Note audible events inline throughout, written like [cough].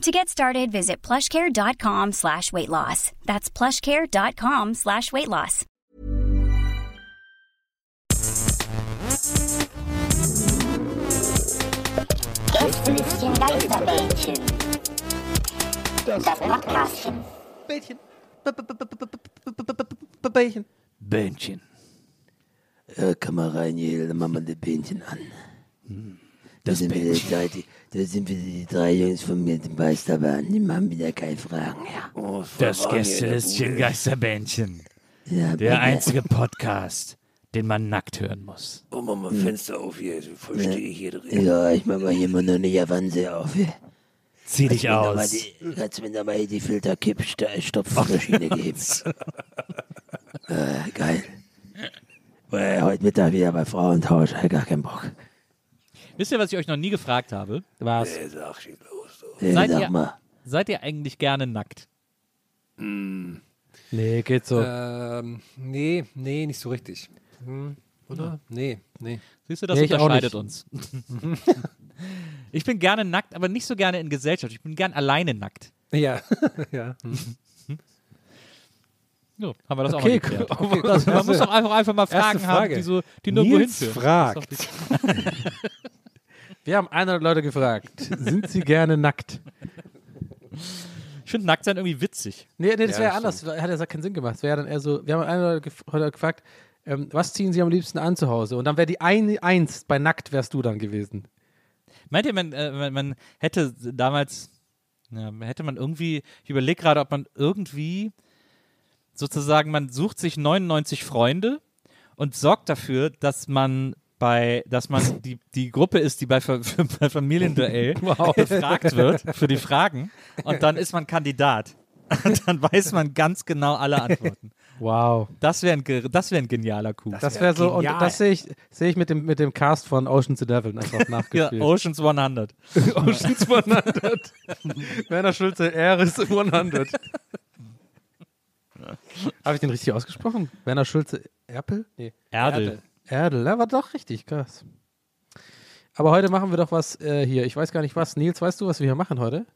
To get started, visit plushcare.com slash weight loss. That's plushcare.com slash weight loss. Gästelistchen Geisterbällchen. Das Podcastchen. Bällchen. Bällchen. Bähnchen. Ja, komm mal rein, hier, dann machen wir das Bähnchen an. Da sind, wieder die, drei- die, da sind wieder die drei Jungs von mir, die Meisterbahn. Die machen wieder keine Fragen, ja. Oh, Das Gästelistchen Geisterbähnchen. ja Der einzige Podcast, den man nackt hören muss. Oh, mach mal Fenster auf hier, so voll stehe ich hier drin. Ja, ich mach mal hier mal noch eine Javanse auf. Ja. Zieh dich Kannst aus. die- Kannst du mir noch mal hier die Filterkipp-Stopfmaschine [laughs] geben? äh, geil. Äh, heute Mittag wieder bei Frauentausch, gar keinen Bock. Wisst ihr, was ich euch noch nie gefragt habe? Was? Äh, sag, schieß los. So. Äh, Seid sag ihr- mal. Seid ihr eigentlich gerne nackt? Nee, geht so. Ähm, nee, nee, nicht so richtig. Hm, oder? Nee, nee. Siehst du, das Nee, ich auch unterscheidet uns. [laughs] ich bin gerne nackt, aber nicht so gerne in Gesellschaft. Ich bin gern alleine nackt. Ja, [laughs] ja. Hm. So, haben wir das auch Okay, mal geklärt. cool. Das, man muss doch einfach, einfach mal Fragen haben, Frage. die, so, die nirgendwo Nils hinführen. fragt. [laughs] Das ist doch die- Wir haben 100 Leute gefragt, sind sie gerne nackt? Ich finde Nacktsein irgendwie witzig. Nee, nee das Ja, wäre das anders. Hat ja keinen Sinn gemacht. Es wäre dann eher so, wir haben 100 Leute gef Leute gefragt, ähm, was ziehen sie am liebsten an zu Hause? Und dann wäre die ein, Eins bei nackt wärst du dann gewesen. Meint ihr, man, äh, man, man hätte damals, ja, hätte man irgendwie, ich überlege gerade, ob man irgendwie sozusagen, man sucht sich 99 Freunde und sorgt dafür, dass man bei, dass man [laughs] die, die Gruppe ist, die bei, Fa- [laughs] bei Familienduell [laughs] befragt wird für die Fragen und dann ist man Kandidat. Und dann weiß man ganz genau alle Antworten. Wow. Das wäre ein, das wär ein genialer Coup. Das wäre so, und genial. das sehe ich, sehe ich mit dem, mit dem Cast von Ocean's Eleven einfach Ja, nachgespielt. Oceans 100. Ocean's 100. Werner Schulze, Eris 100. Habe ich den richtig ausgesprochen? Werner Schulze, Erpel? Nee. Erdel. Erdel, ja, war doch richtig, krass. Aber heute machen wir doch was äh, hier. Ich weiß gar nicht was. Nils, weißt du, was wir hier machen heute?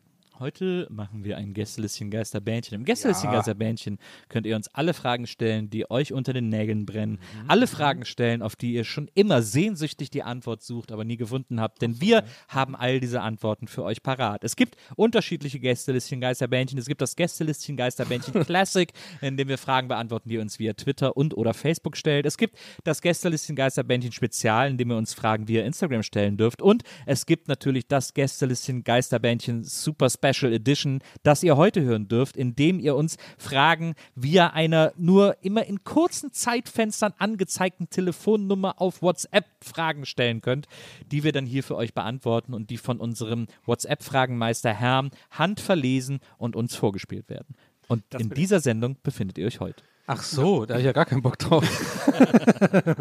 Heute machen wir ein Gästelistchen Geisterbähnchen. Im Gästelistchen Geisterbähnchen könnt ihr uns alle Fragen stellen, die euch unter den Nägeln brennen. Alle Fragen stellen, auf die ihr schon immer sehnsüchtig die Antwort sucht, aber nie gefunden habt. Denn wir haben all diese Antworten für euch parat. Es gibt unterschiedliche Gästelistchen Geisterbähnchen. Es gibt das Gästelistchen Geisterbähnchen [laughs] Classic, in dem wir Fragen beantworten, die ihr uns via Twitter und oder Facebook stellt. Es gibt das Gästelistchen Geisterbähnchen Spezial, in dem ihr uns Fragen via Instagram stellen dürft. Und es gibt natürlich das Gästelistchen Geisterbähnchen Super Special Edition, das ihr heute hören dürft, in dem ihr uns Fragen via einer nur immer in kurzen Zeitfenstern angezeigten Telefonnummer auf WhatsApp Fragen stellen könnt, die wir dann hier für euch beantworten und die von unserem WhatsApp-Fragenmeister Herrn handverlesen und uns vorgespielt werden. Und in dieser Sendung befindet ihr euch heute. Ach so, da habe ich ja gar keinen Bock drauf. [laughs]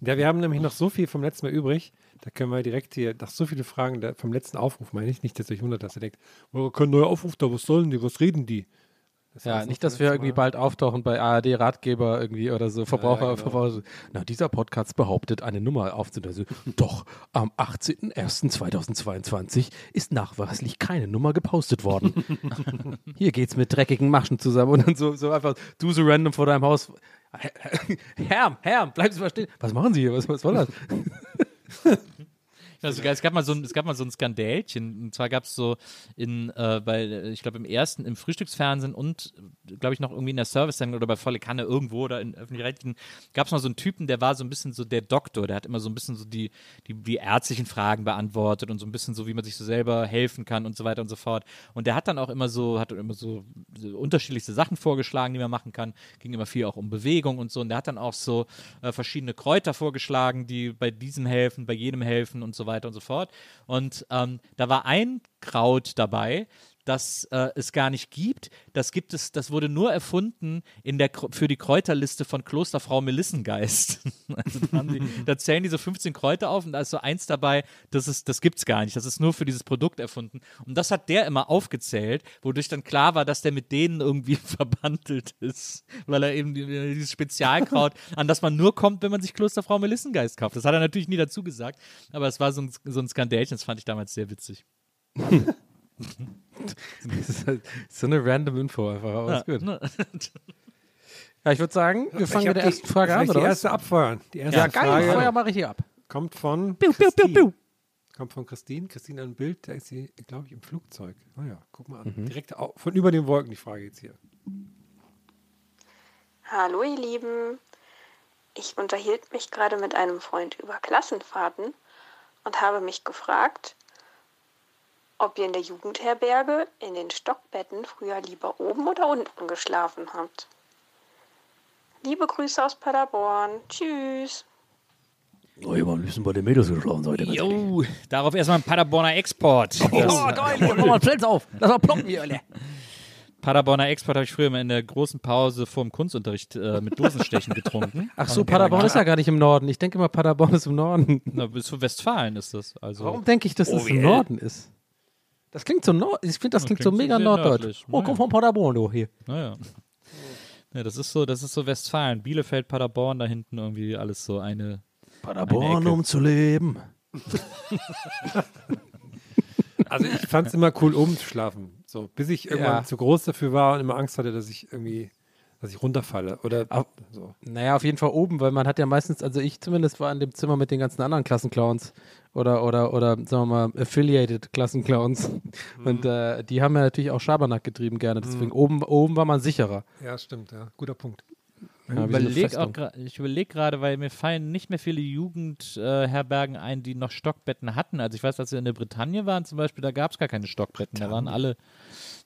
Ja, wir haben nämlich noch so viel vom letzten Mal übrig. Da können wir direkt hier, nach so viele Fragen vom letzten Aufruf, meine ich, nicht, dass euch wundert, dass ihr denkt, oh, kein neuer Aufruf da, was sollen die, was reden die? Das Ja, nicht, dass wir irgendwie bald auftauchen bei ARD Ratgeber irgendwie oder so, Verbraucher, genau. Verbraucher. Na, dieser Podcast behauptet, eine Nummer aufzunehmen. [laughs] Doch, am 18.01.2022 ist nachweislich keine Nummer gepostet worden. [laughs] Hier geht's mit dreckigen Maschen zusammen und dann so, so einfach, du so random vor deinem Haus. Herr, Herr, bleiben Sie mal stehen. Was machen Sie hier? Was, was soll das? [laughs] Sogar, es, gab mal so ein, es gab mal so ein Skandälchen. Und zwar gab es so in, äh, bei, ich glaube, im ersten, im Frühstücksfernsehen und, glaube ich, noch irgendwie in der Service-Sendung oder bei Volle Kanne irgendwo oder in öffentlich-rechtlichen, gab es mal so einen Typen, der war so ein bisschen so der Doktor. Der hat immer so ein bisschen so die, die, die ärztlichen Fragen beantwortet und so ein bisschen so, wie man sich so selber helfen kann und so weiter und so fort. Und der hat dann auch immer so, hat immer so, unterschiedlichste Sachen vorgeschlagen, die man machen kann. Ging immer viel auch um Bewegung und so. Und der hat dann auch so äh, verschiedene Kräuter vorgeschlagen, die bei diesem helfen, bei jedem helfen und so weiter und so fort. Und ähm, da war ein Kraut dabei, das äh, es gar nicht gibt. Das gibt es, das wurde nur erfunden in der, für die Kräuterliste von Klosterfrau Melissengeist. [laughs] also da, die, da zählen diese 15 Kräuter auf und da ist so eins dabei, das, ist, das gibt's gar nicht. Das ist nur für dieses Produkt erfunden. Und das hat der immer aufgezählt, wodurch dann klar war, dass der mit denen irgendwie [laughs] verbandelt ist. Weil er eben die- dieses Spezialkraut, an das man nur kommt, wenn man sich Klosterfrau Melissengeist kauft. Das hat er natürlich nie dazu gesagt, aber es war so ein, so ein Skandälchen, das fand ich damals sehr witzig. [laughs] [laughs] Das ist halt so eine random Info einfach, aber ist gut. ne? Ja, ich würde sagen, wir fangen mit der ersten Frage an, oder die erste abfeuern. Die erste Ja, geil, Frage Feuer mache ich hier ab. kommt von piu, piu, Christine. piu. Kommt von Christine. Christine ein Bild, da ist sie, glaube ich, im Flugzeug. Naja, guck mal an. Mhm. Direkt von über den Wolken die Frage jetzt hier. Hallo ihr Lieben, ich unterhielt mich gerade mit einem Freund über Klassenfahrten und habe mich gefragt, ob ihr in der Jugendherberge in den Stockbetten früher lieber oben oder unten geschlafen habt. Liebe Grüße aus Paderborn. Tschüss. Oh, ich habe am liebsten bei den Mädels geschlafen heute. Jo, darauf erstmal ein Paderborner Export. Das, geil, mach mal Plätze auf. Lass mal ploppen hier, alle. Paderborner Export habe ich früher immer in der großen Pause vorm Kunstunterricht äh, mit Dosenstechen getrunken. Ach so, Paderborn ist ja gar nicht im Norden. Ich denke immer, Paderborn ist im Norden. Na, bis zu Westfalen ist das. Also. Warum denke ich, dass das im. Norden ist? Das klingt so nord. Ich finde, das Ja, klingt so klingt mega norddeutsch. Oh, komm von Paderborn, du hier. Naja. Ja, das ist so, das ist so Westfalen. Bielefeld, Paderborn, da hinten irgendwie alles so eine. Paderborn, Ecke. um zu leben. [laughs] Also ich fand es immer cool, oben zu schlafen. So, bis ich irgendwann Ja. zu groß dafür war und immer Angst hatte, dass ich irgendwie, dass ich runterfalle. Oder Au- so. Naja, auf jeden Fall oben, weil man hat ja meistens, also ich zumindest war in dem Zimmer mit den ganzen anderen Klassenclowns oder, oder, oder, sagen wir mal, affiliated Klassenclowns. Und äh, die haben ja natürlich auch Schabernack getrieben gerne. Deswegen oben, oben war man sicherer. Ja, stimmt, ja. Guter Punkt. Ich Ja, wie überlege Festung. auch ich überleg gerade, weil mir fallen nicht mehr viele Jugendherbergen ein, die noch Stockbetten hatten. Also ich weiß, als wir in der Bretagne waren zum Beispiel, da gab es gar keine Stockbetten. Da waren alle,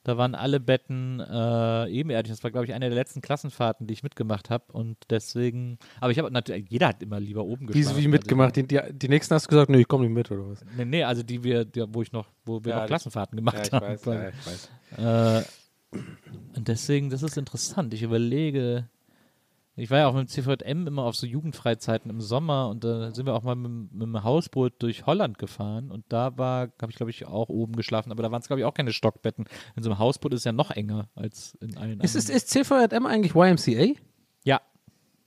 da waren alle Betten äh, ebenerdig. Das war, glaube ich, eine der letzten Klassenfahrten, die ich mitgemacht habe. Und deswegen, aber ich habe natürlich, jeder hat immer lieber oben Wie, geschlafen. wie mitgemacht. Die, die, die nächsten hast du gesagt, nee, ich komme nicht mit oder was? Also, nee, nee, also die wir, die, wo ich noch, wo wir Ja, noch Klassenfahrten gemacht haben. ich weiß. Äh, und deswegen, das ist interessant. Ich überlege, ich war ja auch mit dem CVM immer auf so Jugendfreizeiten im Sommer und da sind wir auch mal mit, mit dem Hausboot durch Holland gefahren und da war, habe ich glaube ich auch oben geschlafen, aber da waren es glaube ich auch keine Stockbetten. In so einem Hausboot ist es ja noch enger als in allen Ist, ist, anderen. ist CVM eigentlich YMCA? Ja,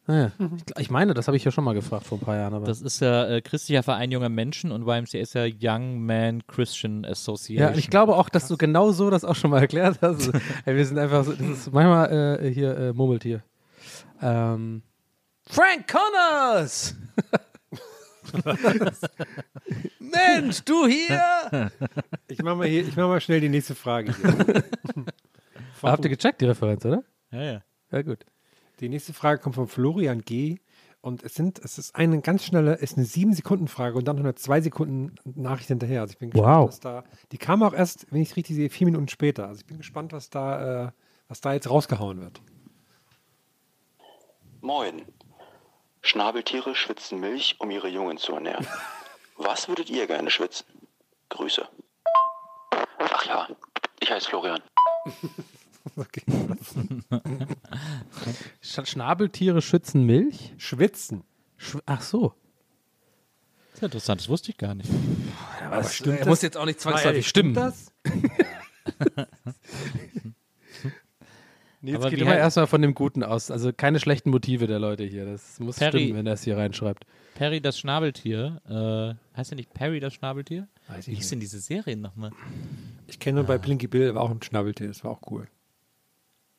Ah, ja. ich, ich meine, das habe ich ja schon mal gefragt vor ein paar Jahren. Aber das ist ja äh, christlicher Verein junger Menschen und YMCA ist ja Young Man Christian Association. ja, ich glaube auch, dass du genau so das auch schon mal erklärt hast. Also, [laughs] ey, wir sind einfach so, das ist manchmal äh, hier äh, Murmeltier. Ähm, Frank Connors! [laughs] Mensch, du hier! Ich mache mal, hier- ich mach mal schnell die nächste Frage. Hier. [laughs] Habt ihr gecheckt, die Referenz, oder? ja, ja. Ja, gut. Die nächste Frage kommt von Florian G. Und es sind, es ist eine ganz schnelle, es ist eine sieben Sekunden Frage und dann noch eine zwei Sekunden Nachricht hinterher. Also ich bin gespannt, Wow. was da. Die kam auch erst, wenn ich es richtig sehe, vier Minuten später. Also ich bin gespannt, was da, äh, was da jetzt rausgehauen wird. Moin. Schnabeltiere schwitzen Milch, um ihre Jungen zu ernähren. Was würdet ihr gerne schwitzen? Grüße. Ach ja, ich heiße Florian. Okay. Sch Schnabeltiere schützen Milch? Schwitzen. Schw Ach so. Das ist interessant, das wusste ich gar nicht. Aber stimmt er das? muss jetzt auch nicht zwangsläufig stimmen. das? [laughs] Nils Aber geht immer erstmal von dem Guten aus. Also keine schlechten Motive der Leute hier. Das muss Perry- stimmen, wenn er es hier reinschreibt. Perry das Schnabeltier. Äh, heißt ja nicht Perry das Schnabeltier? Weiß Wie ich hieß denn diese Serie nochmal? Ich kenne nur bei Blinky Bill, war auch ein Schnabeltier, das war auch cool.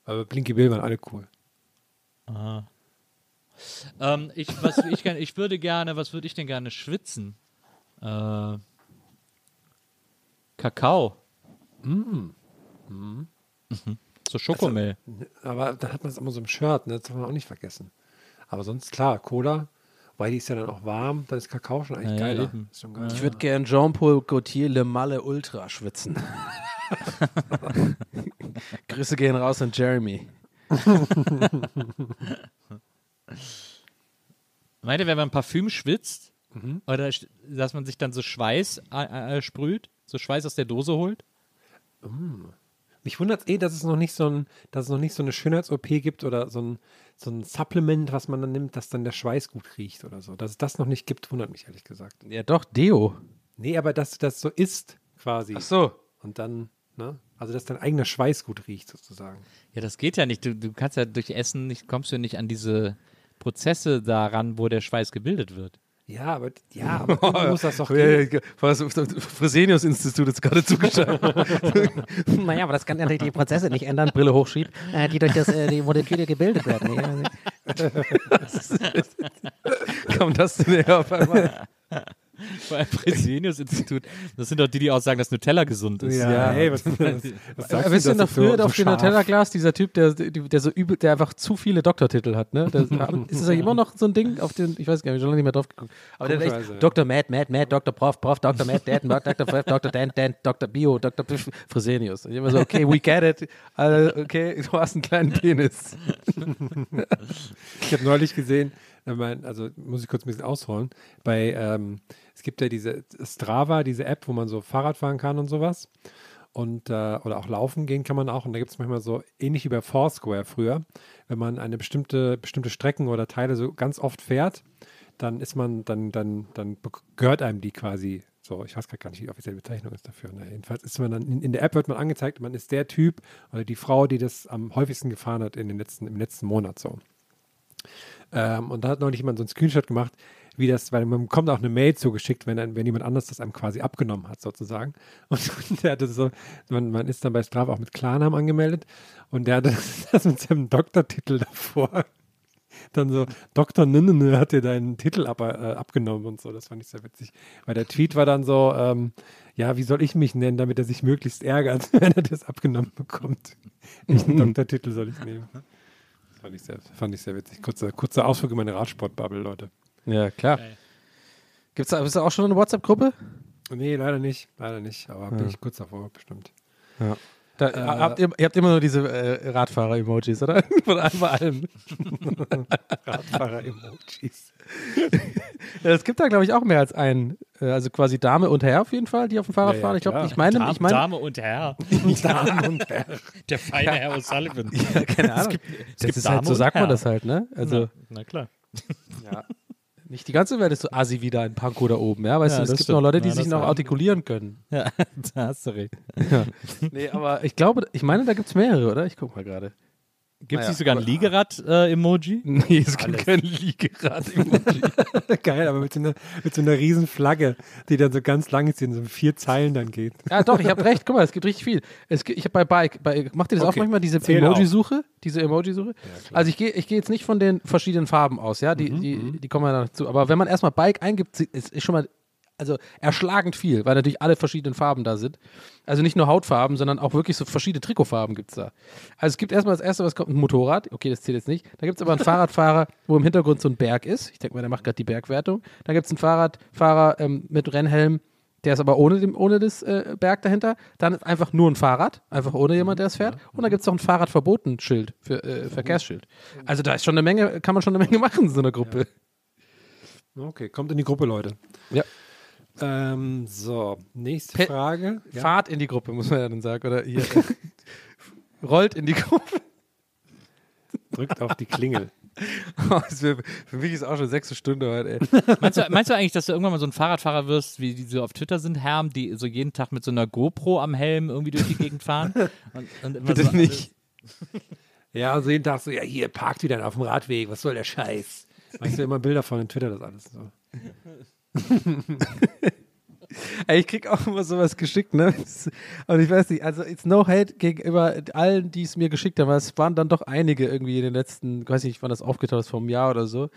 Aber Blinky Bill waren alle cool. Ähm, ich, was [laughs] ich, gern, ich würde gerne, was würde ich denn gerne schwitzen? Äh, Kakao. Mm. Mm. So Schokomel. Aber da hat man es immer so im Shirt, ne? das darf man auch nicht vergessen. Aber sonst klar, Cola, weil die ist ja dann auch warm, dann ist Kakao schon eigentlich Ja, ja, geiler. schon geil. Ich würde gern Jean-Paul Gaultier Le Malle Ultra schwitzen. [laughs] Grüße gehen raus an Jeremy. [laughs] Meint ihr, wenn man Parfüm schwitzt, Mhm. oder dass man sich dann so Schweiß äh, äh, sprüht, so Schweiß aus der Dose holt? Mich wundert es eh, dass es noch nicht so ein, dass es noch nicht so eine Schönheits-OP gibt oder so ein, so ein Supplement, was man dann nimmt, dass dann der Schweiß gut riecht oder so. Dass es das noch nicht gibt, wundert mich ehrlich gesagt. Ja, doch, Deo. Nee, aber dass das so ist, quasi. Ach so. Und dann, ne? Also dass dein eigener Schweiß gut riecht, sozusagen. Ja, das geht ja nicht. Du, du kannst ja durch Essen nicht, kommst du nicht an diese Prozesse daran, wo der Schweiß gebildet wird. Ja, aber ja, [laughs] aber muss das doch Ja, gehen. ja, Was Fresenius-Institut ist gerade zugeschaut. [laughs] Naja, aber das kann natürlich die Prozesse nicht ändern, Brille hochschiebt, äh, die durch das, äh, die Moleküle gebildet werden. Ja, [laughs] Kommt das denn her auf einmal? Beim Fresenius-Institut. Das sind doch die, die auch sagen, dass Nutella gesund ist. Ja, hey, was, was, was sagst Äh, wisst ihr noch das früher so, auf dem? Nutella-Glas, dieser Typ, der, der, so übel, der einfach zu viele Doktortitel hat, ne? Der, [laughs] ist es ja immer noch so ein Ding auf den, ich weiß gar nicht, ich habe schon lange nicht mehr drauf geguckt. Aber der ja. echt Dr. Matt, Matt, Matt, Dr. Prof, Prof, Dr. Matt, Dad, Dr. Prof, Dr. Dan, Dan, Dr. Bio, Dr. Pf- Fresenius. Und ich immer so, okay, we get it. Also, okay, du hast einen kleinen Penis. Ich habe neulich gesehen, äh, mein- also muss ich kurz ein bisschen ausholen, bei, ähm, es gibt ja diese Strava, diese App, wo man so Fahrrad fahren kann und sowas. Und, äh, oder auch laufen gehen kann man auch. Und da gibt es manchmal so, ähnlich wie bei Foursquare früher, wenn man eine bestimmte, bestimmte Strecken oder Teile so ganz oft fährt, dann ist man, dann, dann, dann gehört einem die quasi so. Ich weiß grad gar nicht, wie die offizielle Bezeichnung ist dafür. Na, jedenfalls ist man dann, in, in der App wird man angezeigt, man ist der Typ oder die Frau, die das am häufigsten gefahren hat in den letzten, im letzten Monat so. Ähm, und da hat neulich jemand so einen Screenshot gemacht, wie das, weil man bekommt auch eine Mail zugeschickt, wenn, wenn jemand anders das einem quasi abgenommen hat, sozusagen. [laughs] Und der hatte so, man, man ist dann bei Strava auch mit Klarnamen angemeldet und der hatte [laughs] das mit seinem Doktortitel davor. Dann so, Dr. Ninnene hat dir deinen Titel ab, äh, abgenommen und so. Das fand ich sehr witzig. Weil der Tweet war dann so, ähm, ja, wie soll ich mich nennen, damit er sich möglichst ärgert, [laughs] wenn er das abgenommen bekommt. Welchen Doktortitel soll ich nehmen? Fand ich sehr, fand ich sehr witzig. Kurzer, kurzer Ausflug in meine Radsportbubble, Leute. Ja, klar. Gibt's da, bist du auch schon in einer WhatsApp-Gruppe? Nee, leider nicht. Leider nicht. Aber bin Ja. ich kurz davor, bestimmt. Ja. Da, Äh, habt ihr, ihr habt immer nur diese äh, Radfahrer-Emojis, oder? [laughs] Von allem bei allem. [laughs] Radfahrer-Emojis. [laughs] es gibt da, glaube ich, auch mehr als einen. Äh, Also quasi Dame und Herr auf jeden Fall, die auf dem Fahrrad Ja, ja, fahren. Ich glaube, ich meine, Dame, ich meine, Dame und Herr. [laughs] Dame und Herr. Der feine Herr O'Sullivan. ja, keine Ahnung. gibt- es das ist Dame halt, so sagt man das halt, ne? Also, na, na klar. [laughs] ja. Nicht die ganze Welt ist so assi wieder in Pankow da oben, ja? Weißt Ja, du, es gibt stimmt. noch Leute, die Ja, sich noch artikulieren können. Ja, da hast du recht. Ja. Nee, aber ich glaube, ich meine, da gibt es mehrere, oder? Ich guck mal gerade. Gibt es Naja, nicht sogar ein Liegerad-Emoji? [laughs] Nee, es gibt kein Liegerad-Emoji. [laughs] Geil, aber mit so, einer, mit so einer riesen Flagge, die dann so ganz lang ist, die in so vier Zeilen dann geht. Ja, doch, ich habe recht. Guck mal, es gibt richtig viel. Es, gibt- ich habe bei Bike, bei, macht ihr das auch Okay. manchmal, diese Emoji-Suche? Diese Emoji-Suche? also ich gehe ich geh jetzt nicht von den verschiedenen Farben aus, ja, die, die, die kommen ja dazu. Aber wenn man erstmal Bike eingibt, ist, ist schon mal also erschlagend viel, weil natürlich alle verschiedenen Farben da sind. Also nicht nur Hautfarben, sondern auch wirklich so verschiedene Trikotfarben gibt es da. Also es gibt erstmal das erste, was kommt, ein Motorrad. Okay, das zählt jetzt nicht. Da gibt es aber einen Fahrradfahrer, [laughs] wo im Hintergrund so ein Berg ist. Ich denke mal, der macht gerade die Bergwertung. Dann gibt es einen Fahrradfahrer ähm, mit Rennhelm, der ist aber ohne, dem, ohne das äh, Berg dahinter. Dann ist einfach nur ein Fahrrad, einfach ohne jemand, der es fährt. Und dann gibt es noch ein Fahrradverbotenschild, für, äh, Verkehrsschild. Also da ist schon eine Menge, kann man schon eine Menge machen in so einer Gruppe. Okay, kommt in die Gruppe, Leute. Ja. Ähm, so, nächste Pe- Frage. Ja. Fahrt in die Gruppe, muss man ja dann sagen. Oder hier. äh, [laughs] rollt in die Gruppe. Drückt auf die Klingel. [laughs] Oh, für mich ist auch schon sechste Stunde heute, ey. Meinst du, meinst du eigentlich, dass du irgendwann mal so ein Fahrradfahrer wirst, wie die so auf Twitter sind, Herm, die so jeden Tag mit so einer GoPro am Helm irgendwie durch die Gegend fahren? Und, und immer Bitte so nicht. Ja, also jeden Tag so, ja, hier, parkt wieder auf dem Radweg, was soll der Scheiß? Weißt du immer Bilder von in Twitter, das alles so. Ich krieg auch immer sowas geschickt, ne? Und ich weiß nicht, also it's no hate gegenüber allen, die es mir geschickt haben, es waren dann doch einige irgendwie in den letzten, ich weiß nicht, wann das aufgetaucht ist, vor einem Jahr oder so.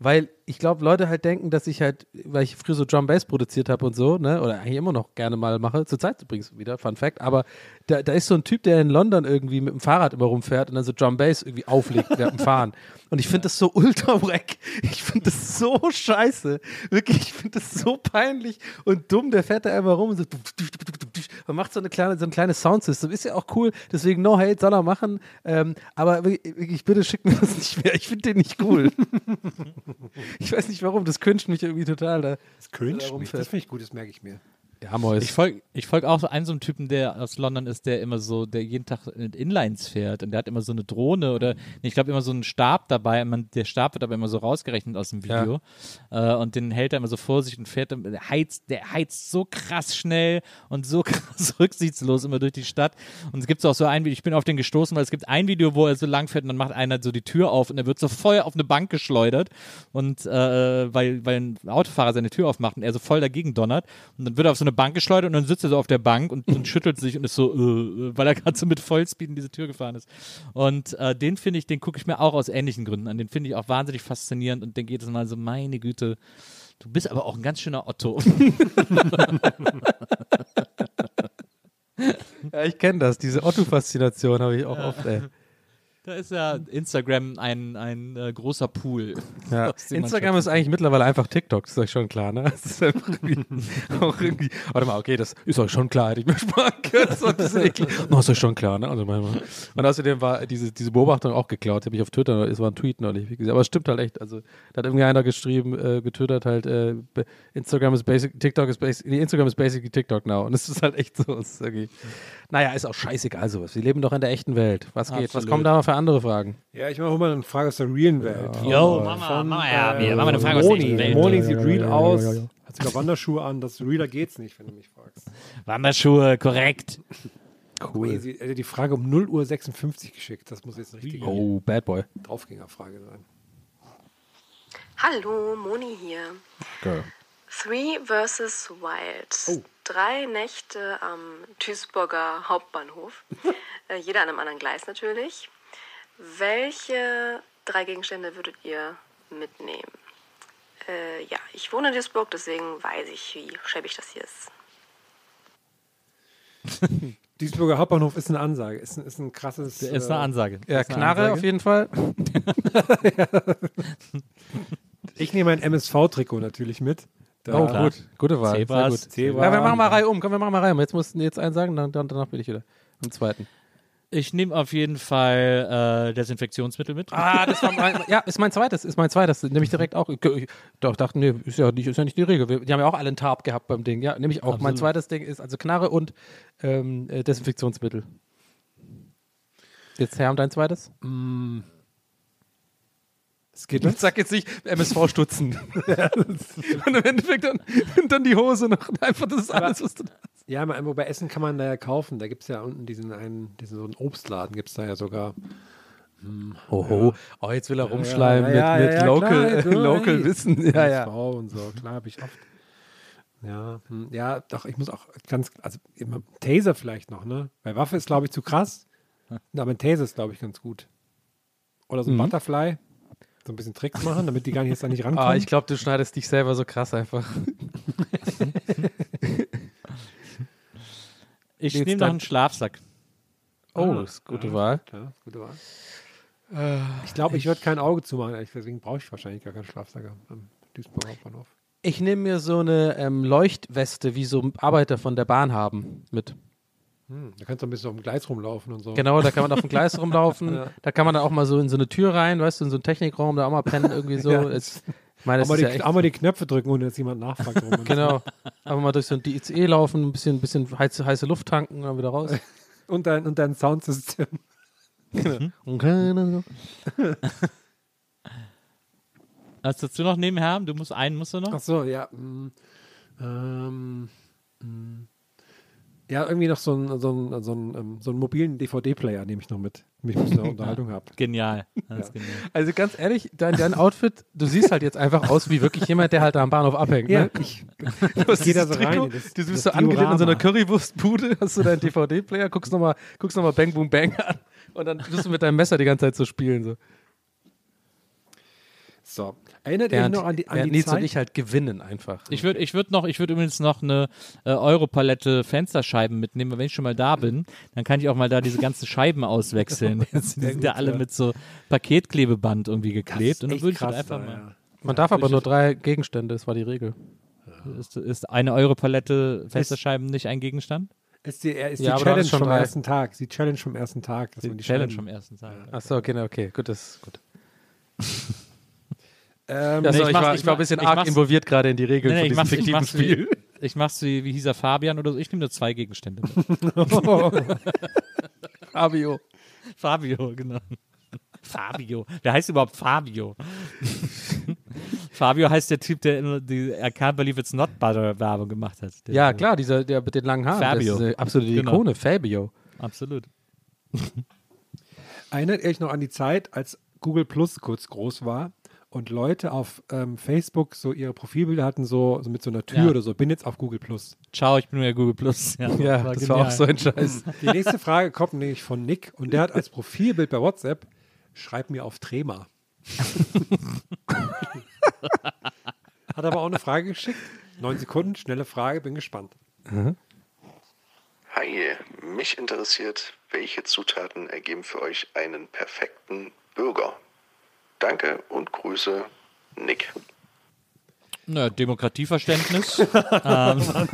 Weil ich glaube, Leute halt denken, dass ich halt, weil ich früher so Drum Bass produziert habe und so, ne, oder eigentlich immer noch gerne mal mache, zurzeit übrigens wieder, Fun Fact, aber da, da ist so ein Typ, der in London irgendwie mit dem Fahrrad immer rumfährt und dann so Drum Bass irgendwie auflegt während dem Fahren. Und ich finde das so ultra wack. Ich finde das so scheiße. Wirklich, ich finde das so peinlich und dumm. Der fährt da einfach rum und so und macht so eine kleine, so ein kleines Soundsystem. Ist ja auch cool. Deswegen no hate, soll er machen. Ähm, aber wirklich, bitte schick mir das nicht mehr. Ich finde den nicht cool. [laughs] ich weiß nicht warum. Das cringet mich irgendwie total. Da, Das cringe da mich. Das finde ich gut, das merke ich mir. Ja, Mäus. Ich folge ich folg auch so einem so einem Typen, der aus London ist, der immer so, der jeden Tag mit Inlines fährt und der hat immer so eine Drohne oder ich glaube immer so einen Stab dabei. Man, der Stab wird aber immer so rausgerechnet aus dem Video äh, und den hält er immer so vor sich und fährt, der heizt, der heizt so krass schnell und so [laughs] krass rücksichtslos immer durch die Stadt. Und es gibt auch so ein Video, ich bin auf den gestoßen, weil es gibt ein Video, wo er so lang fährt und dann macht einer so die Tür auf und er wird so voll auf eine Bank geschleudert und äh, weil, weil ein Autofahrer seine Tür aufmacht und er so voll dagegen donnert und dann wird er auf so eine Bank geschleudert und dann sitzt er so auf der Bank und, und schüttelt sich und ist so, äh, weil er gerade so mit Vollspeed in diese Tür gefahren ist. Und äh, den finde ich, den gucke ich mir auch aus ähnlichen Gründen an. Den finde ich auch wahnsinnig faszinierend und den geht es mal so, meine Güte, du bist aber auch ein ganz schöner Otto. [laughs] Ja, ich kenne das. Diese Otto-Faszination habe ich auch oft, ey. Da ist ja Instagram ein, ein äh, großer Pool. Ja. [laughs] Instagram ist eigentlich mittlerweile einfach TikTok, ist euch schon klar, ne? [laughs] Das ist einfach irgendwie, [laughs] auch irgendwie, warte mal, okay, das ist euch schon klar, hätte ich mir sparen können. Das ist. No, euch schon klar, ne? Also manchmal. Und außerdem war diese, diese Beobachtung auch geklaut, die habe ich auf Twitter, es war ein Tweet neulich, wie gesagt. aber es stimmt halt echt. Also, da hat irgendwie einer geschrieben, äh, getwittert halt, äh, Instagram ist basic, TikTok ist basic, nee, Instagram ist basically TikTok now. Und es ist halt echt so. Ist irgendwie, naja, ist auch scheißegal sowas. Wir leben doch in der echten Welt. Was geht? Was Absolut. kommen da noch für andere Fragen? Ja, ich mache mal eine Frage aus der realen Welt. Yo, Von, Mama, von, Mama, ja, äh, wir machen eine Frage aus der Moni. echten Welt. Moni sieht Ja, ja, real ja, ja, aus. ja, ja. Hat sogar Wanderschuhe an. Das realer geht's nicht, wenn du mich fragst. Wanderschuhe, korrekt. Cool. Sie hätte die Frage um 0 Uhr 56 geschickt. Das muss jetzt eine richtige Oh, Bad Boy. Draufgängerfrage sein. Hallo, Moni hier. Girl. Three vs. Wild. Drei Nächte am Duisburger Hauptbahnhof. [laughs] äh, jeder an einem anderen Gleis natürlich. Welche drei Gegenstände würdet ihr mitnehmen? Äh, ja, ich wohne in Duisburg, deswegen weiß ich, wie schäbig das hier ist. [laughs] Duisburger Hauptbahnhof ist eine Ansage. Ist ein, ist ein krasses. Ist eine äh, Ansage. Ja, Ist eine Knarre Ansage. auf jeden Fall. [laughs] Ich nehme ein MSV-Trikot natürlich mit. Da- Oh, klar. gut. Gute Wahl. Zebras. Gut. Zebra. Ja, wir machen mal Reihe um. Komm, wir machen mal Reihe um. Jetzt mussten jetzt einen sagen, dann, dann danach bin ich wieder. Im zweiten. Ich nehme auf jeden Fall äh, Desinfektionsmittel mit. Ah, das war mein, ja, ist mein zweites, ist mein zweites. Nehme ich direkt auch. Ich, ich doch, dachte, nee, ist ja, nicht, ist ja nicht die Regel. Wir, die haben ja auch alle einen Tarp gehabt beim Ding. Ja, nehme ich auch. Mein Absolut. zweites Ding ist also Knarre und ähm, äh, Desinfektionsmittel. Jetzt Herr, dein zweites? Es geht Ich sag jetzt nicht MSV-Stutzen. [laughs] und im Endeffekt dann, dann die Hose noch. Einfach, das ist alles, was du da hast. Ja, mal irgendwo bei Essen kann man da ja kaufen. Da gibt es ja unten diesen einen, diesen so einen Obstladen gibt es da ja sogar. Oho. Oh, jetzt will er Ja, rumschleimen ja, mit, ja, mit ja, Local, [laughs] klar, Local hey. Wissen. Ja, ja. MSV und so, klar, habe ich oft. Ja, hm, ja, doch, ich muss auch ganz, also immer Taser vielleicht noch, ne? Bei Waffe ist, glaube ich, zu krass. Aber ein Taser ist, glaube ich, ganz gut. Oder so ein Mhm. Butterfly. So ein bisschen Tricks machen, damit die gar nicht jetzt da nicht rankommen. Ah, ich glaube, du schneidest dich selber so krass einfach. [laughs] Ich nehme noch dann- einen Schlafsack. Oh, Ah, das ist gute ja, Wahl. Ja, gute Wahl. ich glaube, ich würde kein Auge zumachen, deswegen brauche ich wahrscheinlich gar keinen Schlafsack am Duisburger Hauptbahnhof. Ich nehme mir so eine ähm, Leuchtweste, wie so Arbeiter von der Bahn haben, mit. Hm, da kannst du ein bisschen auf dem Gleis rumlaufen und so. Genau, da kann man auf dem Gleis [laughs] rumlaufen. Ja. Da kann man dann auch mal so in so eine Tür rein, weißt du, in so einen Technikraum, da auch mal pennen, irgendwie so. [laughs] Ja. Es, ich meine, auch, das mal ist die, ja echt, auch mal die Knöpfe drücken, ohne dass jemand nachfragt. [laughs] Genau. Einfach mal durch so ein ICE laufen, ein bisschen, bisschen heiße, heiße Luft tanken und dann wieder raus. und, dein, und dein Soundsystem. Genau. Und keine- Was dazu noch nebenher? Du musst einen, musst du noch? Ach so, ja. mm, ähm, mm. Ja, irgendwie noch so einen, so einen, so einen, ähm, so einen mobilen DVD-Player nehme ich noch mit, damit ich ein bisschen [laughs] Unterhaltung habe. Genial. Ja. genial. Also ganz ehrlich, dein, dein Outfit, du siehst halt jetzt einfach aus wie wirklich jemand, der halt da am Bahnhof abhängt. Ja, ne? ich, [laughs] Du hast Geh da so rein das- du bist so angelehnt in so einer. Currywurstbude, [laughs] hast du deinen DVD-Player, guckst nochmal guckst noch mal Bang Boom Bang an und dann wirst du mit deinem Messer die ganze Zeit so spielen. So. So, erinnert ihr euch Während, noch an die, an während die Nils Zeit? und ich halt gewinnen einfach. Ich würde ich würd noch, ich würde übrigens noch eine äh, Europalette Fensterscheiben mitnehmen, weil wenn ich schon mal da bin, dann kann ich auch mal da diese ganzen Scheiben auswechseln. [laughs] die sind ja alle mit so Paketklebeband irgendwie geklebt. Und dann würde ich krass einfach da, mal. ja. Man darf aber nur drei Gegenstände, das war die Regel. Ist, ist eine Europalette Fensterscheiben nicht ein Gegenstand? Ist die, ist die Ja, Challenge vom drei. ersten Tag. Die Challenge vom ersten Tag. Die die Challenge vom ersten Tag. Achso, okay, ne, okay, gut, das ist gut. [laughs] Ähm, Ja, so, ich ich, war, ich war ein bisschen arg involviert gerade in die Regeln Nee, nee, ich von diesem ich fiktiven mach's wie, Spiel. ich mach's wie, wie hieß er, Fabian oder so. Ich nehme nur zwei Gegenstände. [laughs] Fabio. Fabio, genau. Fabio. Wer heißt überhaupt Fabio? [laughs] Fabio heißt der Typ, der die I can't believe it's not butter Werbung gemacht hat. Der, Ja, klar, dieser, der mit den langen Haaren. Fabio. Das ist eine absolute Genau. Ikone, Fabio. Absolut. [laughs] Erinnert ihr euch noch an die Zeit, als Google Plus kurz groß war und Leute auf ähm, Facebook so ihre Profilbilder hatten, so, so mit so einer Tür Ja. oder so. Bin jetzt auf Google Plus. Ciao, ich bin nur der Google Plus. [laughs] Ja, Ja, das war auch so ein Scheiß. [laughs] Die nächste Frage kommt nämlich von Nick und der hat als Profilbild bei WhatsApp, schreib mir auf Trema. [laughs] hat aber auch eine Frage geschickt. Neun Sekunden, schnelle Frage, bin gespannt. Hi, mich interessiert, welche Zutaten ergeben für euch einen perfekten Burger? Danke und Grüße, Nick. Na, Demokratieverständnis. [laughs] ähm, [laughs]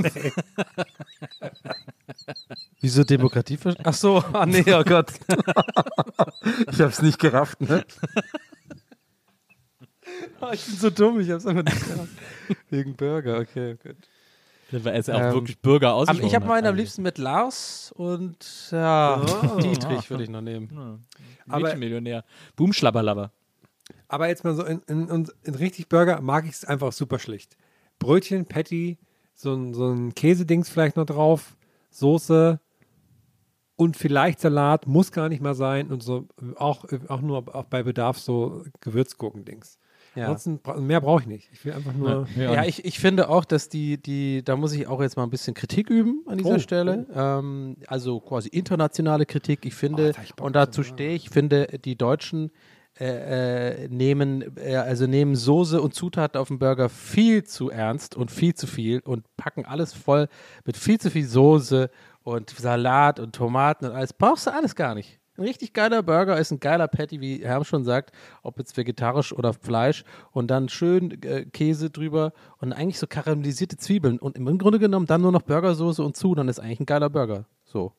Wieso Demokratie? Ach so, ah nee, oh Gott. [laughs] ich hab's nicht gerafft, ne? Ah, ich bin so dumm, ich hab's einfach nicht gerafft. Wegen Burger, okay, gut. weil es auch Ähm, wirklich Bürger Aber ausgesprochen ich habe meinen am liebsten mit Lars und ja, Oh. Dietrich würde ich noch nehmen. Aber- Mädchenmillionär. Boom, Schlabberlabber. Aber jetzt mal so in, in, in, in richtig Burger mag ich es einfach super schlicht. Brötchen, Patty, so ein, so ein Käsedings vielleicht noch drauf, Soße und vielleicht Salat, muss gar nicht mal sein und so auch, auch nur auch bei Bedarf so Gewürzgurkendings. Ja. Ansonsten mehr brauche ich nicht. Ich will einfach nur. Ja, ich, ich finde auch, dass die, die, da muss ich auch jetzt mal ein bisschen Kritik üben an dieser Oh, Stelle. Ähm, also quasi internationale Kritik. Ich finde, hab ich und dazu stehe ich, finde, die Deutschen äh, äh, nehmen, äh, also nehmen Soße und Zutaten auf dem Burger viel zu ernst und viel zu viel und packen alles voll mit viel zu viel Soße und Salat und Tomaten und alles. Brauchst du alles gar nicht. Ein richtig geiler Burger ist ein geiler Patty, wie Herm schon sagt, ob jetzt vegetarisch oder Fleisch und dann schön äh, Käse drüber und eigentlich so karamellisierte Zwiebeln und im Grunde genommen dann nur noch Burgersoße und zu, dann ist eigentlich ein geiler Burger. So.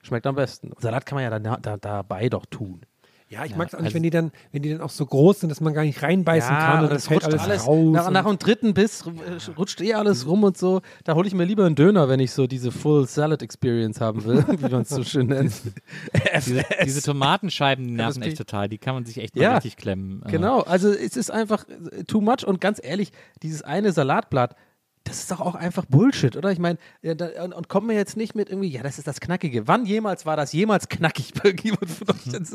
Schmeckt am besten. Salat kann man ja da, da, dabei doch tun. Ja, ich mag es auch nicht, also- wenn die dann, wenn die dann auch so groß sind, dass man gar nicht reinbeißen kann und fällt rutscht alles, alles, raus. nach, und- nach dem dritten Biss äh, rutscht eh alles rum und so. Da hole ich mir lieber einen Döner, wenn ich so diese Full Salad Experience haben will, [laughs] wie man es so schön nennt. [laughs] Diese, diese Tomatenscheiben die [laughs] nerven echt total. Die kann man sich echt mal Ja, richtig klemmen. Äh, Genau, also es ist einfach äh, too much und ganz ehrlich, dieses eine Salatblatt, das ist doch auch einfach Bullshit, oder? Ich meine, und, und kommt mir jetzt nicht mit irgendwie, ja, das ist das Knackige. Wann jemals war das jemals knackig [laughs] bei jemand von euch? Ist-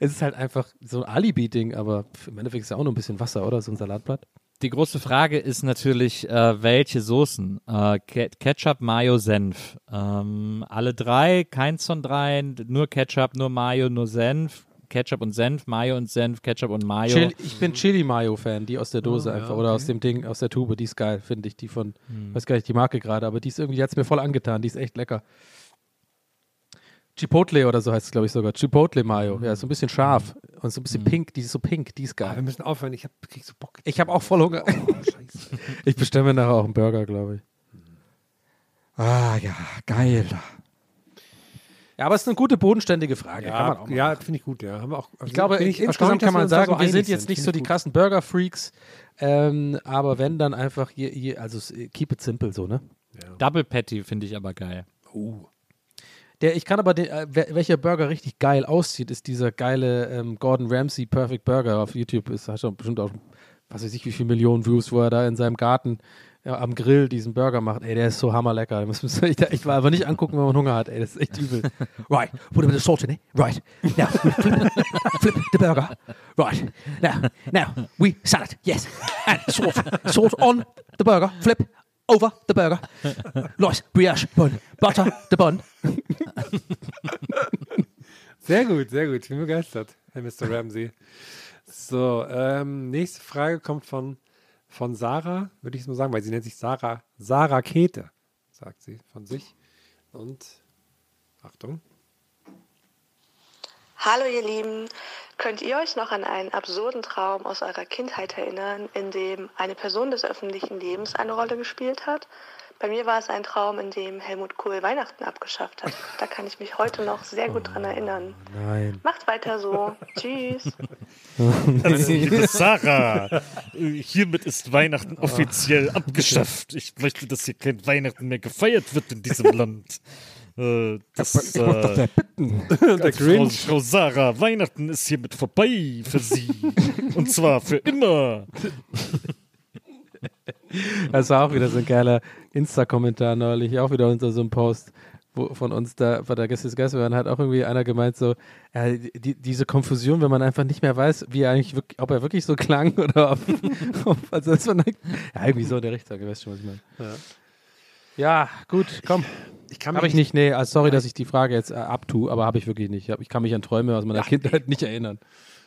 Es ist halt einfach so ein Alibi-Ding, aber im Endeffekt ist ja auch nur ein bisschen Wasser, oder? So ein Salatblatt. Die große Frage ist natürlich, äh, welche Soßen? Äh, Ke Ketchup, Mayo, Senf. Ähm, alle drei, keins von dreien, nur Ketchup, nur Mayo, nur Senf. Ketchup und Senf, Mayo und Senf, Ketchup und Mayo. Chili, ich bin Chili-Mayo-Fan, die aus der Dose Oh, ja, einfach, oder aus okay. dem Ding, aus der Tube, die ist geil, finde ich. Die von, Hm. weiß gar nicht die Marke gerade, aber die ist irgendwie, die hat es mir voll angetan, die ist echt lecker. Chipotle oder so heißt es, glaube ich, sogar. Chipotle Mayo. Ja, so ein bisschen scharf und so ein bisschen pink. Die ist so pink, die ist Ah, wir geil. müssen aufhören, ich hab, krieg so Bock. Ich habe auch voll Hunger. Scheiße. [laughs] Ich bestelle mir nachher auch einen Burger, glaube ich. Ah, ja, geil. Ja, aber es ist eine gute, bodenständige Frage. Ja, ja finde ich gut, ja. Haben wir auch, also Ich glaube, ich insgesamt kann man sagen, so wir sind jetzt nicht Finde so die gut. krassen Burger-Freaks, ähm, aber wenn dann einfach, je, je, also keep it simple so, ne? Double Patty finde ich aber geil. Oh. Der, ich kann aber, den, äh, welcher Burger richtig geil aussieht, ist dieser geile ähm, Gordon Ramsay Perfect Burger auf YouTube. Ist hat schon bestimmt auch, was weiß ich, wie viele Millionen Views, wo er da in seinem Garten ja, am Grill diesen Burger macht. Ey, der ist so hammerlecker. Den muss man sich da echt mal einfach nicht angucken, wenn man Hunger hat. Ey, das ist echt übel. [laughs] right, put a bit of salt in it. Right, now flip, flip the burger. Right, now, now we salad. Yes, and salt, salt on the burger. Flip over the burger. Nice brioche bun. Butter the bun. Sehr gut, sehr gut. Ich bin begeistert, Herr Mr. Ramsey. So, ähm, nächste Frage kommt von, von Sarah, würde ich mal sagen, weil sie nennt sich Sarah, Sarah Kete, sagt sie von sich. Und Achtung. Hallo ihr Lieben, könnt ihr euch noch an einen absurden Traum aus eurer Kindheit erinnern, in dem eine Person des öffentlichen Lebens eine Rolle gespielt hat? Bei mir war es ein Traum, in dem Helmut Kohl Weihnachten abgeschafft hat. [laughs] Da kann ich mich heute noch sehr gut dran erinnern. Nein. Macht weiter so. [laughs] Tschüss. Also, liebe Sarah, äh, hiermit ist Weihnachten offiziell abgeschafft. Ich möchte, dass hier kein Weihnachten mehr gefeiert wird in diesem Land. Äh, das, Ich mach doch [laughs] der Bitten. also Der Frau. Frau Sarah, Weihnachten ist hiermit vorbei für Sie. Und zwar für immer. Das war auch wieder so ein geiler Insta-Kommentar neulich, auch wieder unter so einem Post wo, von uns da bei der Gäste des Geistern hat auch irgendwie einer gemeint, so, ja, die, diese Konfusion, wenn man einfach nicht mehr weiß, wie er eigentlich wirklich, ob er wirklich so klang [laughs] oder ob, ob also dass man, ja, irgendwie so in der Richtung, weißt schon, was ich meine. Ja. Ja, gut, komm. Ich kann Habe ich nicht, nee, also sorry, dass ich die Frage jetzt äh, abtue, aber habe ich wirklich nicht. Ich Ich kann mich an Träume aus meiner Kindheit nicht erinnern.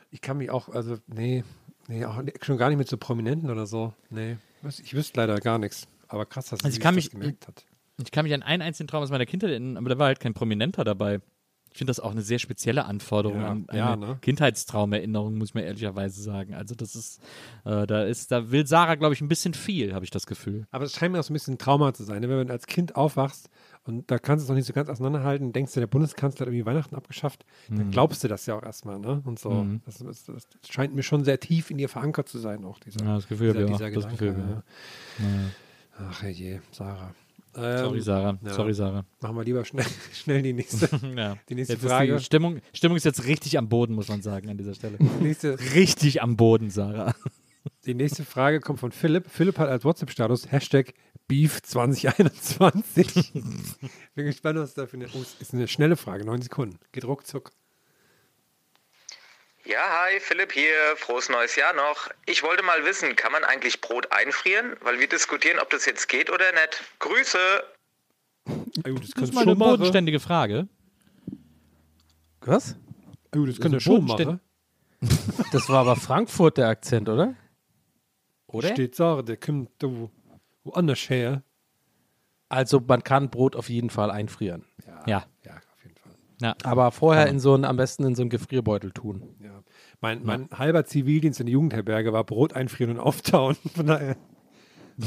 Ich kann mich auch, also, nee, nee, auch schon gar nicht mit so Prominenten oder so. Nee, ich wüsste leider gar nichts. Aber krass, dass Also sie ich kann das mich, gemerkt hat. ich kann mich an einen einzigen Traum aus meiner Kindheit erinnern, aber da war halt kein Prominenter dabei. Ich finde das auch eine sehr spezielle Anforderung Ja, an eine ja, ne? Kindheitstraumerinnerung, muss man ehrlicherweise sagen. Also das ist, äh, da ist, da will Sarah, glaube ich, ein bisschen viel, habe ich das Gefühl. Aber es scheint mir auch so ein bisschen ein Trauma zu sein, ne? wenn du als Kind aufwachst und da kannst du es noch nicht so ganz auseinanderhalten, denkst du, der Bundeskanzler hat irgendwie Weihnachten abgeschafft, dann Mhm. glaubst du das ja auch erstmal, ne? Und so. Mhm. Das, das, das scheint mir schon sehr tief in dir verankert zu sein, auch dieser, Ja, das Gefühl dieser, dieser auch, das Gedanke. Gefühl, ja. ja. Ach je, Sarah. Sorry, Sarah. Sorry, Sarah. Machen wir lieber schnell, [laughs] schnell die nächste, [laughs] ja. die nächste Jetzt Frage. Ist die Stimmung, Stimmung ist jetzt richtig am Boden, muss man sagen, an dieser Stelle. [laughs] nächste- richtig am Boden, Sarah. Die nächste Frage kommt von Philipp. Philipp hat als WhatsApp-Status Hashtag Beef2021. Bin gespannt, was da für eine. Oh, ist eine schnelle Frage, neun Sekunden. Geht ruckzuck. Ja, hi, Philipp hier. Frohes neues Jahr noch. Ich wollte mal wissen, kann man eigentlich Brot einfrieren? Weil wir diskutieren, ob das jetzt geht oder nicht. Grüße. das, Das ist mal eine bodenständige Frage. Was? Oh, das kann der schon machen. [laughs] Das war aber Frankfurt der Akzent, oder? Oder? Steht Sarah, der kommt da wo- woanders her. Also man kann Brot auf jeden Fall einfrieren. Ja. Ja. Ja. Aber vorher in so einen, am besten in so einen Gefrierbeutel tun. Ja. Mein, mein halber Zivildienst in der Jugendherberge war Brot einfrieren und auftauen. [laughs] Von daher,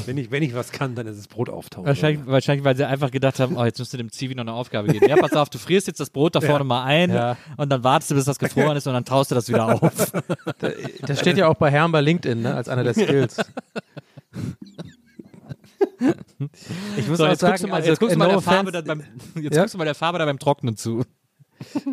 wenn ich, wenn ich was kann, dann ist es Brot auftauen. Wahrscheinlich, wahrscheinlich, weil sie einfach gedacht haben, oh, jetzt musst du dem Zivi noch eine Aufgabe geben. Ja, pass auf, du frierst jetzt das Brot da Ja. vorne mal ein Ja. und dann wartest du, bis das gefroren ist und dann taust du das wieder auf. [laughs] Das steht ja auch bei Herrn bei LinkedIn, ne, als einer der [laughs] Skills. Ich muss So, auch jetzt sagen, guckst du mal, also, jetzt guckst du no mal der Farbe dann beim, jetzt Ja? guckst du mal der Farbe da beim Trocknen zu.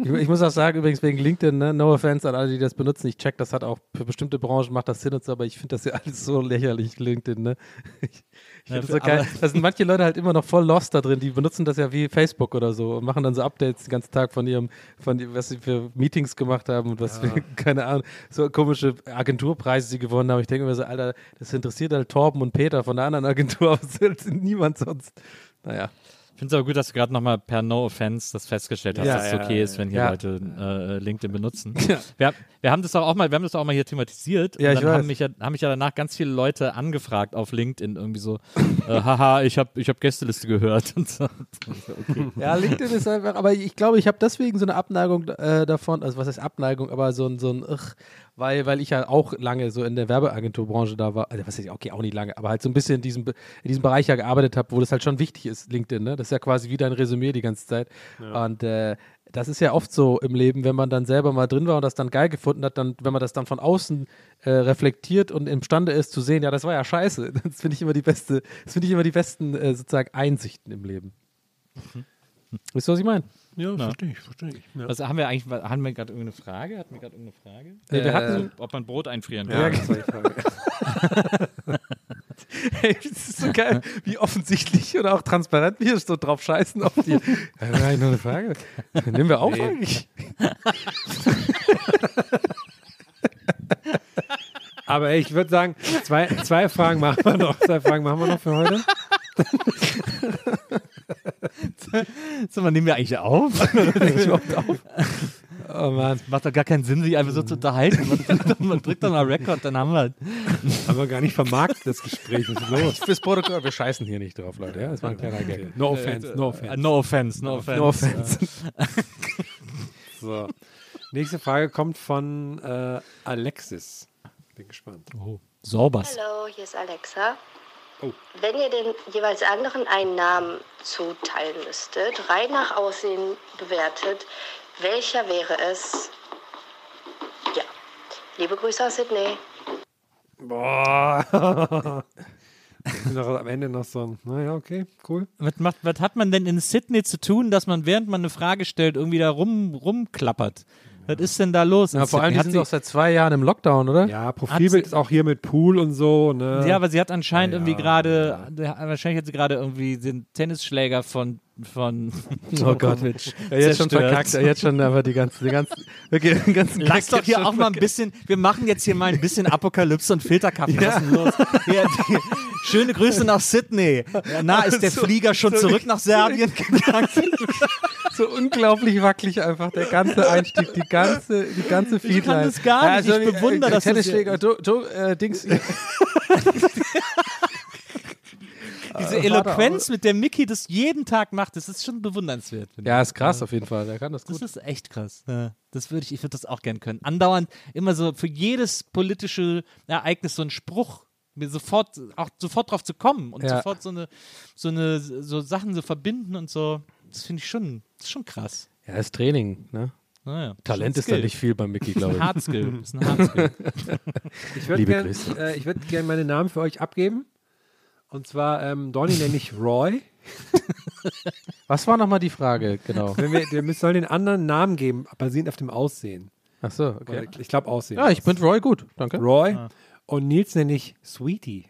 Ich, ich muss auch sagen, übrigens wegen LinkedIn, ne, no offense an alle, die das benutzen. Ich check, das hat auch für bestimmte Branchen macht das Sinn und so, aber ich finde das ja alles so lächerlich, LinkedIn, ne? Ich, ich Ja, das so geil. Da sind manche Leute halt immer noch voll lost da drin, die benutzen das ja wie Facebook oder so und machen dann so Updates den ganzen Tag von ihrem, von was sie für Meetings gemacht haben und was Ja. für, [laughs] keine Ahnung, so komische Agenturpreise sie gewonnen haben. Ich denke mir so, Alter, das interessiert halt Torben und Peter von der anderen Agentur, [laughs] aber niemand sonst. Naja. Ich finde es aber gut, dass du gerade nochmal per No Offense das festgestellt hast, Ja, dass es ja, okay ja, ist, wenn hier ja. Leute äh, LinkedIn benutzen. Ja. Wir, wir haben das auch mal, wir haben das auch mal hier thematisiert. Ja, und ich dann haben mich, ja, haben mich ja danach ganz viele Leute angefragt auf LinkedIn irgendwie so, äh, [laughs] haha, ich habe ich hab Gästeliste gehört und so. Okay. [laughs] Ja, LinkedIn ist einfach, aber ich glaube, ich habe deswegen so eine Abneigung äh, davon, also was heißt Abneigung, aber so ein, so ein, ugh, weil, weil ich ja auch lange so in der Werbeagenturbranche da war, also was heißt, okay, auch nicht lange, aber halt so ein bisschen in diesem, in diesem Bereich ja gearbeitet habe, wo das halt schon wichtig ist, LinkedIn, ne? Das ist ja quasi wie dein Resümee die ganze Zeit. Ja. Und äh, das ist ja oft so im Leben, wenn man dann selber mal drin war und das dann geil gefunden hat, dann, wenn man das dann von außen äh, reflektiert und imstande ist zu sehen, ja, das war ja scheiße. [laughs] Das finde ich immer die beste, das finde ich immer die besten äh, sozusagen Einsichten im Leben. Wisst ihr, was ich meine? Ja, Na. verstehe ich, verstehe ich. Ja. Also haben wir eigentlich, haben wir gerade irgendeine Frage? Hatten wir gerade irgendeine Frage? Nee, wir hatten- also, ob man Brot einfrieren kann. Ja, das war die Frage. [laughs] Hey, das ist so geil, wie offensichtlich oder auch transparent wir so drauf scheißen auf die. Ich noch eine Frage. Nehmen wir auf Nee. eigentlich. Aber ey, ich würde sagen, zwei, zwei Fragen machen wir noch. Zwei Fragen machen wir noch für heute. [laughs] So, wann nehmen wir eigentlich auf? [laughs] Auf? Oh Mann. Macht doch gar keinen Sinn, sich einfach so zu unterhalten. Man drückt, doch- man drückt doch mal Record, dann haben wir. Haben wir gar nicht vermarktet, das Gespräch. Was ist los? Fürs Protokoll, wir scheißen hier nicht drauf, Leute. Ja, das war ein kleiner Gag. No offense, no offense. No offense, no offense. No offense. [laughs] So. Nächste Frage kommt von äh, Alexis. Bin gespannt. Oh. Sorbas. Hallo, hier ist Alexa. Oh. Wenn ihr den jeweils anderen einen Namen zuteilen müsstet, rein nach Aussehen bewertet, welcher wäre es? Ja. Liebe Grüße aus Sydney. Boah. [laughs] noch am Ende noch so ein, naja, okay, cool. Was, macht, was hat man denn in Sydney zu tun, dass man, während man eine Frage stellt, irgendwie da rum, rumklappert? Was ist denn da los? Na, vor allem, die Hat sind sie- doch seit zwei Jahren im Lockdown, oder? Ja, Profilbild ist auch hier mit Pool und so, ne? Ja, aber sie hat anscheinend irgendwie gerade, wahrscheinlich hat sie gerade irgendwie den Tennisschläger von, von Oh Gott. Djokovic Ja, jetzt schon verkackt, ja, jetzt schon aber die ganzen, die ganzen, wirklich, den ganzen Lass Gag doch hier auch mal ein bisschen, wir machen jetzt hier mal ein bisschen Apokalypse und Filterkaffee. Ja. Was ist denn los? Ja, die, schöne Grüße nach Sydney. Na, ist der [laughs] So- Flieger schon so- zurück nach Serbien [laughs] gegangen? so unglaublich wackelig einfach, der ganze Einstieg, die ganze, die ganze Ich kann Feedline. das gar nicht, ich bewundere äh, das, Tennisschläger, Do, Do, äh, Dings. [laughs] Diese Äh, Eloquenz, mit der Mickey das jeden Tag macht, das ist schon bewundernswert. Ja, ist krass auf jeden Fall, der kann das Das gut. ist echt krass. Ja, das würde ich, ich würde das auch gern können. Andauernd immer so für jedes politische Ereignis so ein Spruch, mir sofort, auch sofort drauf zu kommen und Ja. sofort so eine, so eine, so Sachen so verbinden und so. Das finde ich schon, das ist schon krass. Ja, ist Training, ne? Naja, Talent schon ist da nicht viel bei Mickey, glaube [laughs] ich. Hard Skill, ist ein Hard Skill. [laughs] Ich würde gerne äh, ich würd gern meine Namen für euch abgeben. Und zwar, ähm, Donny nenne ich Roy. [laughs] Was war nochmal die Frage, genau? Wenn wir, wir sollen den anderen Namen geben, basierend auf dem Aussehen. Ach so, okay. Oder Ich glaube Aussehen. Ja, ich bin Roy gut, danke. Roy. Ah. Und Nils nenne ich Sweetie.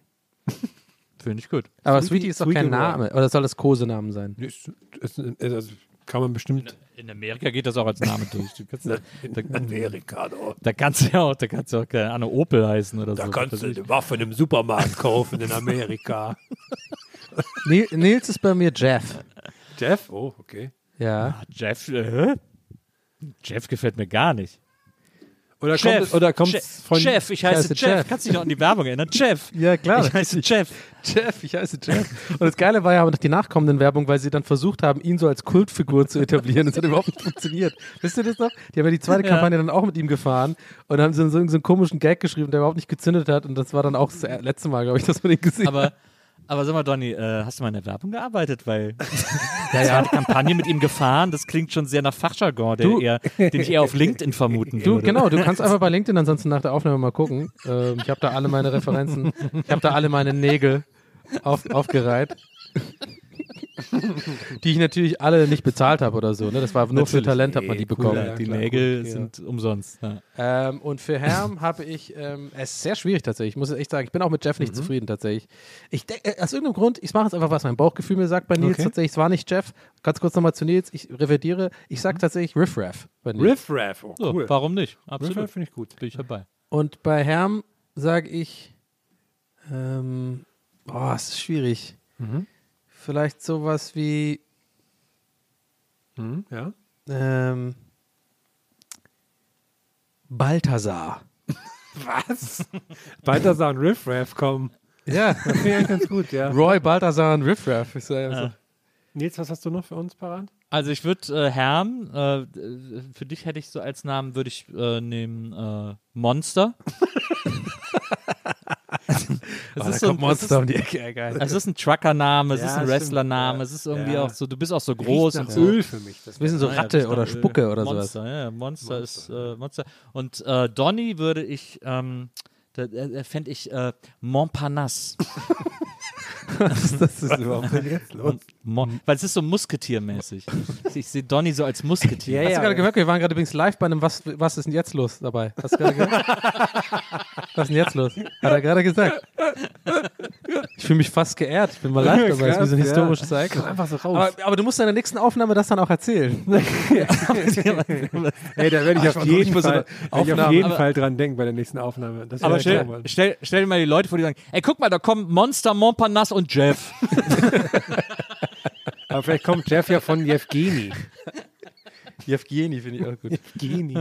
Finde ich gut. Aber Sweetie- Sweetie ist doch Sweetie kein Roy. Name. Oder soll das Kosenamen sein? Ist, ist, ist, kann man bestimmt. In Amerika geht das auch als Name durch. Du kannst, [laughs] da, In Amerika, doch. da kannst du ja auch, da kannst du auch, keine Ahnung, Opel heißen oder Da so. kannst Was du eine Waffe in einem Supermarkt kaufen in Amerika. [laughs] Ni- Nils ist bei mir Jeff. Jeff? Oh, okay. Ja. Ah, Jeff, äh, Jeff gefällt mir gar nicht. Oder Jeff, kommt, oder kommt Jeff, von. Jeff, ich heiße Jeff. Jeff. Kannst du dich noch an die Werbung erinnern? [laughs] Jeff. Ja, klar. Ich heiße Jeff. Jeff, ich heiße Jeff. Und das Geile war ja aber noch die nachkommenden Werbung, weil sie dann versucht haben, ihn so als Kultfigur zu etablieren. Das hat überhaupt nicht funktioniert. Wisst ihr das noch? Die haben ja die zweite Ja. Kampagne dann auch mit ihm gefahren und haben so, so, so einen komischen Gag geschrieben, der überhaupt nicht gezündet hat. Und das war dann auch das letzte Mal, glaube ich, dass man den gesehen Aber, hat. Aber sag mal, Donny, äh, hast du mal in der Werbung gearbeitet? Weil [laughs] Ja, ja, die Kampagne mit ihm gefahren, das klingt schon sehr nach Fachjargon, der Du- eher, den ich eher auf LinkedIn vermuten Du, würde. genau, du kannst einfach bei LinkedIn ansonsten nach der Aufnahme mal gucken. Ähm, ich habe da alle meine Referenzen, ich habe da alle meine Nägel auf, aufgereiht. [laughs] die ich natürlich alle nicht bezahlt habe oder so. Ne? Das war nur für Natürlich. Talent hat man die Cool, bekommen. ja, die Nägel sind umsonst. Ja. Ähm, und für Herm [laughs] habe ich, ähm, es ist sehr schwierig tatsächlich, ich muss echt sagen, ich bin auch mit Jeff nicht zufrieden tatsächlich. Ich denk, äh, aus irgendeinem Grund, ich mache jetzt einfach, was mein Bauchgefühl mir sagt bei Nils Okay. tatsächlich, es war nicht Jeff. Ganz kurz nochmal zu Nils, ich revidiere, ich sage tatsächlich Riff Raff bei Nils. Riff Raff. Oh, So, cool. warum nicht? Riff Absolut. Raff finde ich gut. Bin ich dabei. Und bei Herm sage ich, ähm, boah, es ist schwierig. Mhm. Vielleicht sowas wie, Hm, ja. ähm, Balthasar. [laughs] Was? Balthasar und Riff Raff kommen. Ja, Das finde ich eigentlich ganz gut, ja. Roy, Balthasar und Riff Raff. Ist ja so. Nils, was hast du noch für uns parat? Also ich würde äh, Herm, äh, für dich hätte ich so als Namen, würde ich äh, nehmen äh, [laughs] Monster. Oh, da kommt Monster um die Ecke, ja, geil. Es ist ein Trucker-Name, es Ja, ist ein Wrestler-Name, ja. es ist irgendwie Ja. auch so, du bist auch so groß nach und so. Öl für mich. Das Ein bisschen so ja, Ratte oder Öl. Spucke oder Monster, sowas. Ja, Monster, ist äh, Monster. Und äh, Donny würde ich, ähm, da, äh, fände ich äh, Montparnasse. Was ist das überhaupt denn jetzt los? Mon weil es ist so musketiermäßig. ich sehe Donny so als Musketier. Hast du gerade gemerkt, wir waren gerade übrigens live bei einem Was, was ist denn jetzt los dabei? Hast du gerade gehört? was ist denn jetzt los? Hat er gerade gesagt. Ich fühle mich fast geehrt. Ich bin mal live dabei. Das ist wie so ein ja. historisches Ereignis. Einfach so raus. Aber, aber du musst in der nächsten Aufnahme das dann auch erzählen. [laughs] [laughs] Hey, da werde ich auf jeden, nicht Fall, auf jeden Aber- Fall dran denken bei der nächsten Aufnahme. Das Aber stell, stell, stell dir mal die Leute vor, die sagen, ey, guck mal, da kommen Monster, Montparnasse und Jeff. [laughs] Aber vielleicht kommt Jeff ja von Jevgeni. Jevgeni finde ich auch gut. Jevgeni.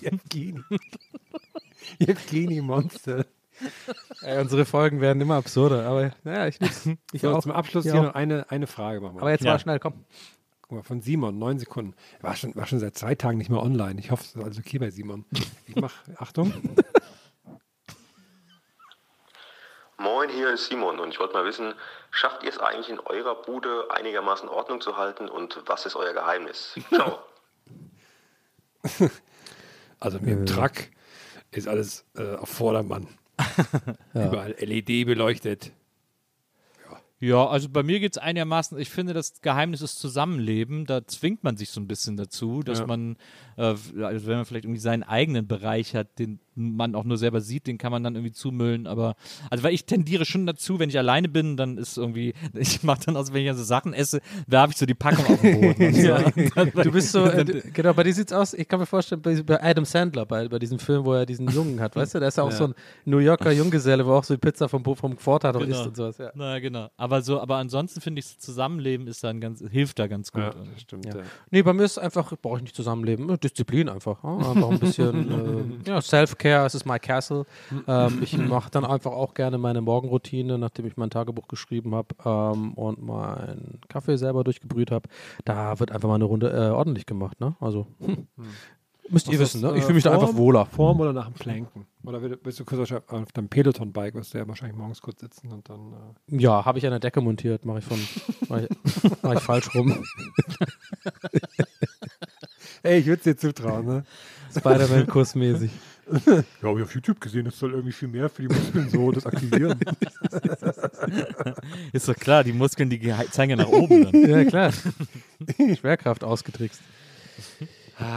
Jevgeni. [laughs] Jevgeni Monster. Ey, unsere Folgen werden immer absurder, aber naja, ich. Ich so, auch. Zum Abschluss Ich hier auch. noch eine, eine Frage machen wir. Aber jetzt mal schnell, komm. Guck mal, von Simon, neun Sekunden. War schon, war schon seit zwei Tagen nicht mehr online. Ich hoffe, es ist alles okay bei Simon. Ich mach, Achtung. Moin, hier ist Simon und ich wollte mal wissen, schafft ihr es eigentlich in eurer Bude einigermaßen Ordnung zu halten und was ist euer Geheimnis? [laughs] Ciao. [laughs] Also mit dem Truck ist alles äh, auf Vordermann. [laughs] Überall LED beleuchtet. Ja, also bei mir geht es einigermaßen, ich finde, das Geheimnis ist Zusammenleben. Da zwingt man sich so ein bisschen dazu, dass Ja. man, äh, also wenn man vielleicht irgendwie seinen eigenen Bereich hat, den man auch nur selber sieht, den kann man dann irgendwie zumüllen. Aber, also weil ich tendiere schon dazu, wenn ich alleine bin, dann ist irgendwie, [laughs] ich mache dann aus, wenn ich so Sachen esse, werfe ich so die Packung auf den Boden. [laughs] so. Ja. Dann- [laughs] Du bist so, äh, du, genau, bei dir sieht's aus, ich kann mir vorstellen, bei, bei Adam Sandler, bei, bei diesem Film, wo er diesen Jungen hat, weißt du, der ist ja auch Ja. so ein New Yorker Junggeselle, wo auch so die Pizza vom, Bo- vom Vortat auch isst und sowas, ja. Na genau. Aber so, aber ansonsten finde ich, das Zusammenleben ist dann ganz, hilft da ganz gut. Ja, das stimmt. Ja. Ja. Nee, bei mir ist einfach, brauche ich nicht zusammenleben, Disziplin einfach. Einfach ein bisschen äh, ja, Self-Care, es ist my castle. ähm, ich mache dann einfach auch gerne meine Morgenroutine, nachdem ich mein Tagebuch geschrieben habe ähm, und meinen Kaffee selber durchgebrüht habe. Da wird einfach mal eine Runde äh, ordentlich gemacht. Ne? Also, hm. müsst ihr wissen, ist, ne? ich äh, fühle mich da einfach wohler. Vorm oder nach dem Planken? Oder willst- du kurz auf deinem Peloton-Bike, wirst du ja wahrscheinlich morgens kurz sitzen und dann. Äh Ja, habe ich an der Decke montiert, mache ich von, mache ich, [laughs] mach ich falsch rum. Ey, ich würde es dir zutrauen, ne? Spider-Man-Kursmäßig. Ja, habe ich auf YouTube gesehen, das soll irgendwie viel mehr für die Muskeln so das aktivieren. [laughs] Ist doch klar, die Muskeln, die zeigen ja nach oben dann. [laughs] Ja, klar. Schwerkraft ausgetrickst.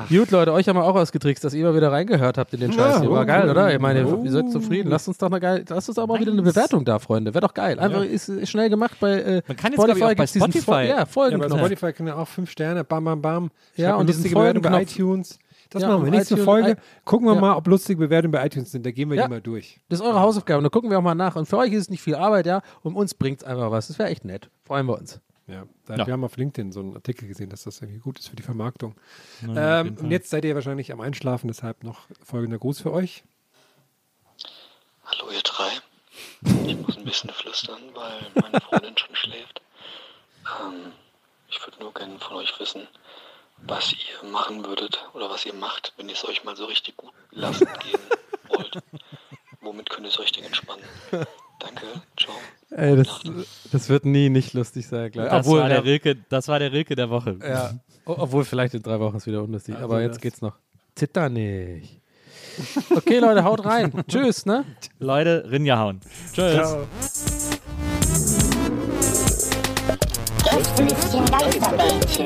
Gut, Leute, euch haben wir auch ausgetrickst, dass ihr mal wieder reingehört habt in den Scheiß. Ja, hier. War geil, oder? Ich meine, oh. ihr seid zufrieden. Lasst uns doch eine geil, lasst uns auch mal wieder eine Bewertung da, Freunde. Wäre doch geil. Einfach ist, ist schnell gemacht bei äh, Man kann jetzt, ich, auch bei Spotify- Fol- ja, ja, bei Folgenknopf. Spotify können ja auch fünf Sterne, bam, bam, bam. Ja, Schreibt und eine diesen lustige Bewertung bei iTunes. Das Ja, machen wir. Nächste iTunes- Folge gucken wir Ja. mal, ob lustige Bewertungen bei iTunes sind. Da gehen wir Ja. die mal durch. Das ist eure Hausaufgabe. Und da gucken wir auch mal nach. Und für euch ist es nicht viel Arbeit, ja. Und uns bringt es einfach was. Das wäre echt nett. Freuen wir uns. Ja, da, Ja. wir haben auf LinkedIn so einen Artikel gesehen, dass das irgendwie gut ist für die Vermarktung. Auf ähm, und jetzt seid ihr wahrscheinlich am Einschlafen, deshalb noch folgender Gruß für euch. Hallo ihr drei. Ich muss ein bisschen flüstern, weil meine Freundin schon schläft. Ähm, ich würde nur gerne von euch wissen, was ihr machen würdet oder was ihr macht, wenn ihr es euch mal so richtig gut lassen [laughs] gehen wollt. Womit könnt ihr es euch denn entspannen? Danke, ciao. Ey, das, das wird nie nicht lustig sein, glaube ich. Das, Obwohl, war der Rilke, das war der Rilke der Woche. ja, obwohl vielleicht in drei Wochen ist wieder unlustig. Also Aber jetzt das- geht's noch. Zitter nicht. Okay, Leute, haut rein. [laughs] Tschüss, ne? Leute, Rinja hauen. Tschüss. Ciao. Gästelistchen Geisterbällchen.